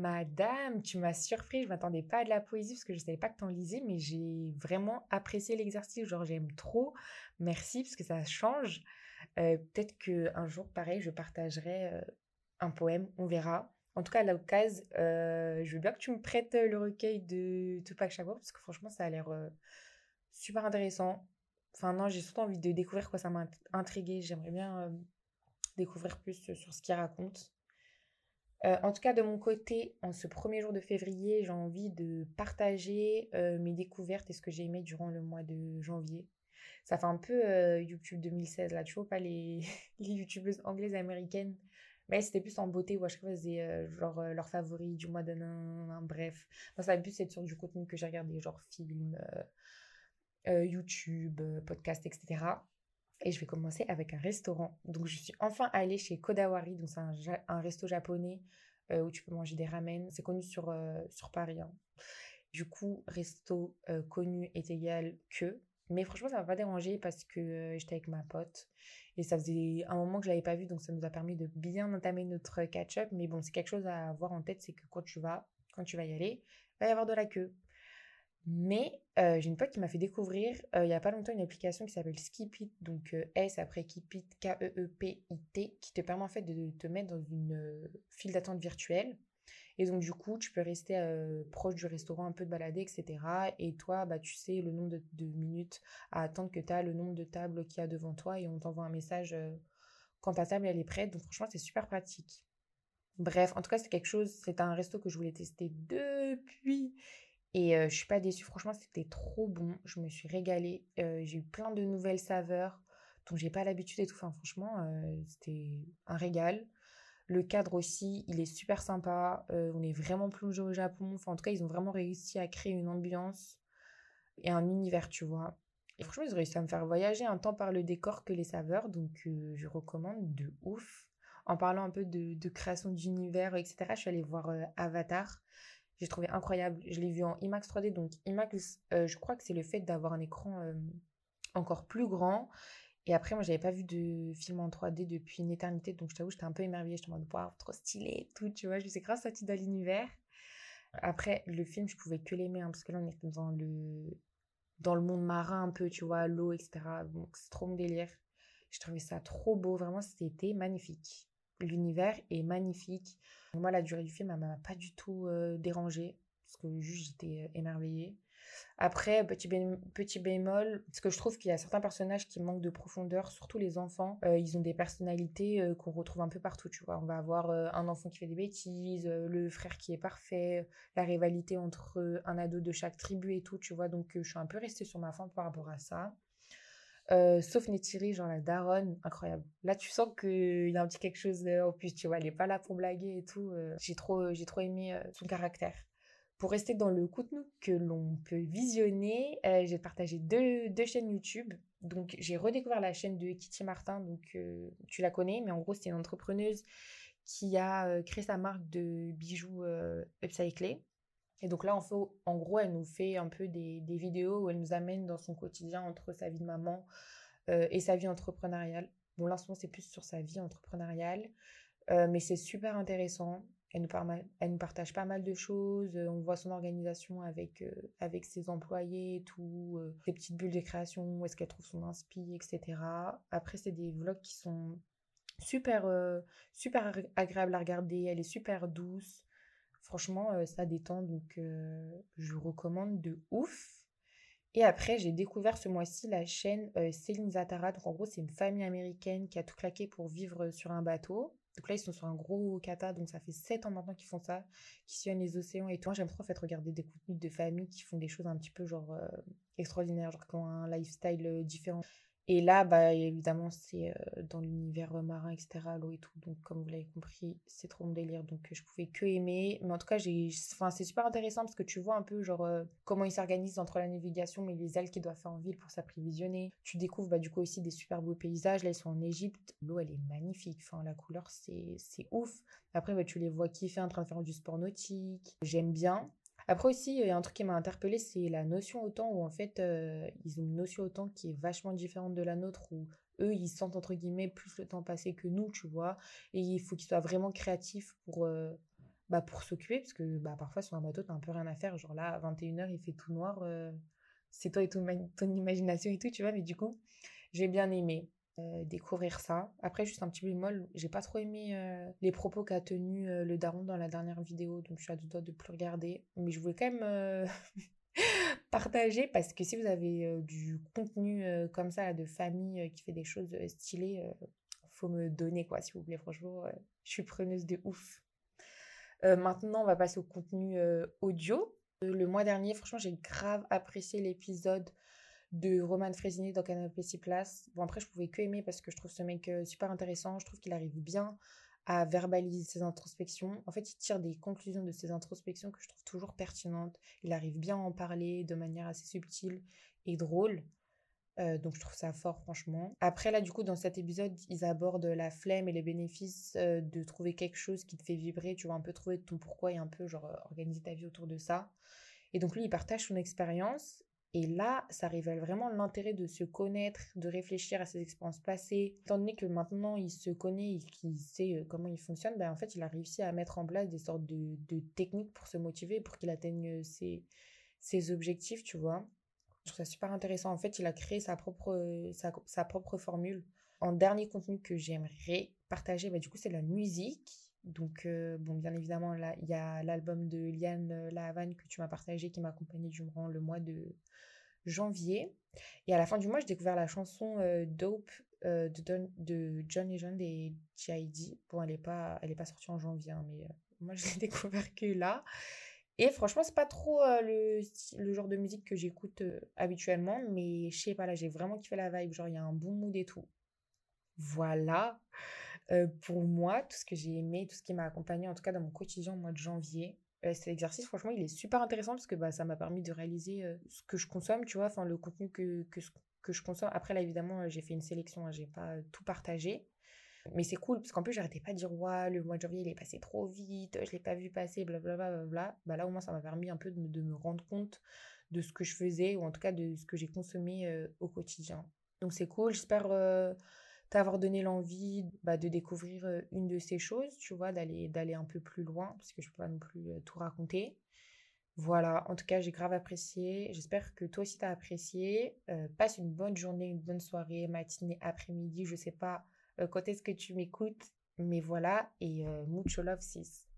Madame, tu m'as surpris, je m'attendais pas à de la poésie parce que je savais pas que tu en lisais, mais j'ai vraiment apprécié l'exercice, genre j'aime trop. Merci parce que ça change. Euh, peut-être qu'un jour, pareil, je partagerai euh, un poème, on verra. En tout cas, à l'occasion, euh, je veux bien que tu me prêtes le recueil de Tupac Shakur parce que franchement, ça a l'air super intéressant. Enfin, non, j'ai surtout envie de découvrir quoi ça m'a intrigué. J'aimerais bien découvrir plus sur ce qu'il raconte. Euh, en tout cas, de mon côté, en ce premier jour de février, j'ai envie de partager euh, mes découvertes et ce que j'ai aimé durant le mois de janvier. Ça fait un peu euh, YouTube 2016, là, tu vois, pas les, youtubeuses anglaises américaines. Mais c'était plus en beauté où à chaque fois, c'était genre leurs favoris du mois d'un bref. Ça va plus être sur du contenu que j'ai regardé, genre films, YouTube, podcast, etc. Et je vais commencer avec un restaurant. Donc, je suis enfin allée chez Kodawari. Donc, c'est un, resto japonais euh, où tu peux manger des ramen. C'est connu sur, euh, sur Paris. Hein. Du coup, resto euh, connu est égal que. Mais franchement, ça m'a pas dérangé parce que j'étais avec ma pote. Et ça faisait un moment que je l'avais pas vu. Donc, ça nous a permis de bien entamer notre catch-up. Mais bon, c'est quelque chose à avoir en tête. C'est que quand tu vas, quand tu vas y aller, il va y avoir de la queue. Mais j'ai une pote qui m'a fait découvrir il n'y a pas longtemps une application qui s'appelle Skipit, donc S après Keepit, K-E-E-P-I-T, qui te permet en fait de te mettre dans une file d'attente virtuelle. Et donc du coup, tu peux rester proche du restaurant, un peu de balader, etc. Et toi, bah, tu sais le nombre de, minutes à attendre que tu as, le nombre de tables qu'il y a devant toi, et on t'envoie un message quand ta table elle est prête. Donc franchement, c'est super pratique. Bref, en tout cas, c'est quelque chose, c'est un resto que je voulais tester depuis et je suis pas déçue, franchement, c'était trop bon. Je me suis régalée. j'ai eu plein de nouvelles saveurs dont j'ai pas l'habitude et tout. Enfin, franchement, c'était un régal. Le cadre aussi, il est super sympa. on est vraiment plongé au Japon. Enfin, en tout cas, ils ont vraiment réussi à créer une ambiance et un univers, tu vois. Et franchement, ils ont réussi à me faire voyager un temps par le décor que les saveurs. Donc, je recommande de ouf. En parlant un peu de création d'univers, etc., je suis allée voir Avatar j'ai trouvé incroyable. Je l'ai vu en IMAX 3D. Donc IMAX, euh, je crois que c'est le fait d'avoir un écran euh, encore plus grand. Et après, moi, j'avais pas vu de film en 3D depuis une éternité. Donc je t'avoue, j'étais un peu émerveillée. J'étais en mode, wow, trop stylé tout, tu vois. Je sais grâce à dans l'univers. Après, le film, je pouvais que l'aimer, hein, parce que là, on était dans le, dans le monde marin un peu, tu vois, l'eau, etc. Donc c'est trop mon délire. Je trouvais ça trop beau. Vraiment, c'était magnifique. L'univers est magnifique. Moi, la durée du film, elle m'a pas du tout dérangé dérangée, parce que juste j'étais euh, émerveillée. Après, petit, petit bémol, parce que je trouve qu'il y a certains personnages qui manquent de profondeur, surtout les enfants. Euh, ils ont des personnalités euh, qu'on retrouve un peu partout, tu vois. On va avoir un enfant qui fait des bêtises, le frère qui est parfait, la rivalité entre un ado de chaque tribu et tout, tu vois. Donc, je suis un peu restée sur ma fin par rapport à ça. Euh, sauf Neytiri, genre la daronne, incroyable. Là, tu sens qu'il y a un petit quelque chose en plus, tu vois, elle est pas là pour blaguer et tout. Euh, j'ai trop, j'ai trop aimé euh, son caractère. Pour rester dans le contenu que l'on peut visionner, j'ai partagé deux, deux, chaînes YouTube. Donc, j'ai redécouvert la chaîne de Kitty Martin, donc tu la connais, mais en gros, c'est une entrepreneuse qui a créé sa marque de bijoux upcyclés. Et donc là, en gros, elle nous fait un peu des, vidéos où elle nous amène dans son quotidien entre sa vie de maman euh, et sa vie entrepreneuriale. Bon, là, c'est plus sur sa vie entrepreneuriale, euh, mais c'est super intéressant. Elle nous, partage pas mal de choses. Euh, on voit son organisation avec, avec ses employés et tout, ses petites bulles de création, où est-ce qu'elle trouve son inspi, etc. Après, c'est des vlogs qui sont super, super agréables à regarder. Elle est super douce. Franchement, euh, ça détend, donc euh, je recommande de ouf. Et après, j'ai découvert ce mois-ci la chaîne euh, Céline Zatara. Donc en gros, c'est une famille américaine qui a tout claqué pour vivre sur un bateau. Donc là, ils sont sur un gros kata, donc ça fait 7 ans maintenant qu'ils font ça, qui sillonnent les océans et tout. J'aime trop en fait regarder des contenus de famille qui font des choses un petit peu genre extraordinaires, genre qui ont un lifestyle différent. Et là, bah, évidemment, c'est dans l'univers marin, etc., l'eau et tout. Donc, comme vous l'avez compris, c'est trop mon délire. Donc, je pouvais que aimer. Mais en tout cas, enfin, c'est super intéressant parce que tu vois un peu, genre, comment ils s'organisent entre la navigation, mais les ailes qu'ils doivent faire en ville pour s'apprévisionner. Tu découvres, bah, du coup, aussi des super beaux paysages. Là, ils sont en Égypte. L'eau, elle est magnifique. Enfin, la couleur, c'est, c'est ouf. Après, bah, tu les vois kiffer en train de faire du sport nautique. J'aime bien. Après aussi, il y a un truc qui m'a interpellée, c'est la notion autant où en fait, euh, ils ont une notion autant qui est vachement différente de la nôtre, où eux, ils sentent entre guillemets plus le temps passé que nous, tu vois. Et il faut qu'ils soient vraiment créatifs pour euh, bah, pour s'occuper, parce que bah, parfois sur un bateau, t'as un peu rien à faire. Genre là, à 21h, il fait tout noir. c'est toi et ton, ton, imagination et tout, tu vois. Mais du coup, j'ai bien aimé découvrir ça. Après, juste un petit bémol, j'ai pas trop aimé les propos qu'a tenu le daron dans la dernière vidéo. Donc, je suis à deux doigts de plus regarder. Mais je voulais quand même partager parce que si vous avez du contenu comme ça de famille qui fait des choses stylées, faut me donner quoi, s'il vous plaît. Franchement, je suis preneuse de ouf. maintenant, on va passer au contenu audio. Le mois dernier, franchement, j'ai grave apprécié l'épisode de Roman Frésiné dans Canapé 6 places. Bon, après, je pouvais que aimer parce que je trouve ce mec super intéressant. Je trouve qu'il arrive bien à verbaliser ses introspections. En fait, il tire des conclusions de ses introspections que je trouve toujours pertinentes. Il arrive bien à en parler de manière assez subtile et drôle. Euh, donc je trouve ça fort franchement. Après là du coup dans cet épisode ils abordent la flemme et les bénéfices euh, de trouver quelque chose qui te fait vibrer, tu vois un peu trouver ton pourquoi et un peu genre organiser ta vie autour de ça. Et donc lui il partage son expérience et là, ça révèle vraiment l'intérêt de se connaître, de réfléchir à ses expériences passées. Étant donné que maintenant il se connaît et qu'il sait euh, comment il fonctionne, ben en fait, il a réussi à mettre en place des sortes de, techniques pour se motiver, pour qu'il atteigne ses, ses, objectifs, tu vois. Je trouve ça super intéressant. En fait, il a créé sa propre, sa, propre formule. En dernier contenu que j'aimerais partager, ben, du coup, c'est la musique. Donc, euh, bon, bien évidemment, là, il y a l'album de Liane euh, La Havane que tu m'as partagé qui m'a accompagné durant le mois de janvier. Et à la fin du mois, j'ai découvert la chanson euh, Dope de, John Legend et G.I.D. Bon, elle n'est pas, elle pas sortie en janvier, hein, mais moi, je l'ai découvert que là. Et franchement, c'est pas trop le, le, genre de musique que j'écoute habituellement, mais je sais pas, là, j'ai vraiment kiffé la vibe. Genre, il y a un bon mood et tout. Voilà. Euh, pour moi, tout ce que j'ai aimé, tout ce qui m'a accompagné, en tout cas dans mon quotidien au mois de janvier, euh, cet exercice, franchement, il est super intéressant parce que bah, ça m'a permis de réaliser ce que je consomme, tu vois, enfin le contenu que, que, que, je consomme. Après, là, évidemment, j'ai fait une sélection, hein, j'ai pas tout partagé. Mais c'est cool parce qu'en plus, j'arrêtais pas de dire, ouais, le mois de janvier, il est passé trop vite, je l'ai pas vu passer, blablabla. Bla, Bah là, au moins, ça m'a permis un peu de, de, me rendre compte de ce que je faisais ou en tout cas de ce que j'ai consommé au quotidien. Donc, c'est cool. J'espère t'avoir donné l'envie bah, de découvrir une de ces choses, tu vois, d'aller d'aller un peu plus loin, parce que je peux pas non plus tout raconter. Voilà, en tout cas, j'ai grave apprécié. J'espère que toi aussi t'as apprécié. passe une bonne journée, une bonne soirée, matinée, après-midi, je sais pas quand est-ce que tu m'écoutes, mais voilà, et mucho love sis.